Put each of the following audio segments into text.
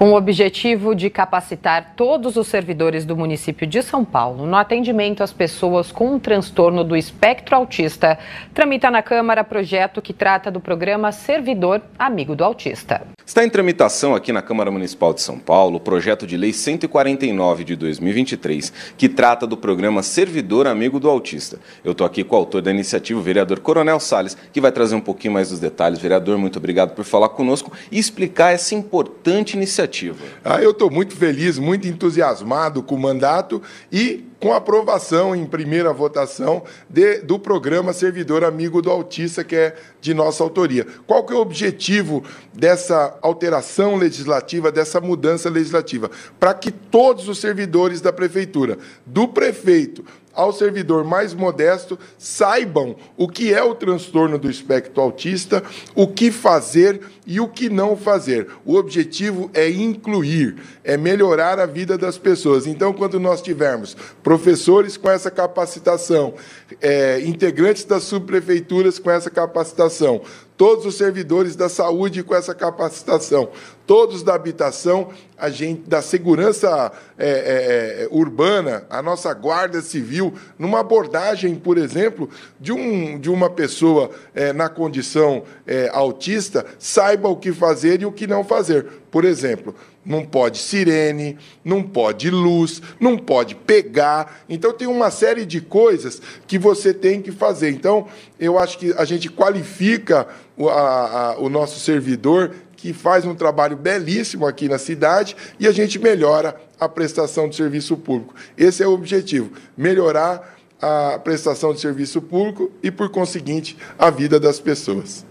Com o objetivo de capacitar todos os servidores do município de São Paulo no atendimento às pessoas com um transtorno do espectro autista, tramita na Câmara projeto que trata do programa Servidor Amigo do Autista. Está em tramitação aqui na Câmara Municipal de São Paulo o projeto de Lei 149 de 2023, que trata do programa Servidor Amigo do Autista. Eu estou aqui com o autor da iniciativa, o vereador Coronel Sales, que vai trazer um pouquinho mais dos detalhes. Vereador, muito obrigado por falar conosco e explicar essa importante iniciativa iniciativa? Ah, eu estou muito feliz, muito entusiasmado com o mandato e com a aprovação em primeira votação de, do programa Servidor Amigo do Autista, que é de nossa autoria. Qual que é o objetivo dessa alteração legislativa, dessa mudança legislativa? Para que todos os servidores da prefeitura, do prefeito ao servidor mais modesto saibam o que é o transtorno do espectro autista, o que fazer e o que não fazer. O objetivo é incluir, é melhorar a vida das pessoas. Então, quando nós tivermos professores com essa capacitação, é, integrantes das subprefeituras com essa capacitação, todos os servidores da saúde com essa capacitação, todos da habitação, a gente da segurança é, é, é, urbana, a nossa guarda civil, numa abordagem, por exemplo, de, um, de uma pessoa é, na condição é, autista, saiba o que fazer e o que não fazer. Por exemplo, não pode sirene, não pode luz, não pode pegar. Então tem uma série de coisas que você tem que fazer. Então eu acho que a gente qualifica o, a, a, o nosso servidor que faz um trabalho belíssimo aqui na cidade e a gente melhora a prestação de serviço público. Esse é o objetivo: melhorar a prestação de serviço público e, por conseguinte, a vida das pessoas.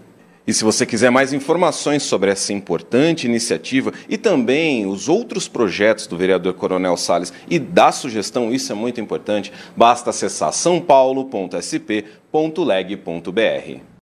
E se você quiser mais informações sobre essa importante iniciativa e também os outros projetos do vereador Coronel Sales e da sugestão, isso é muito importante, basta acessar sãopaulo.sp.leg.br.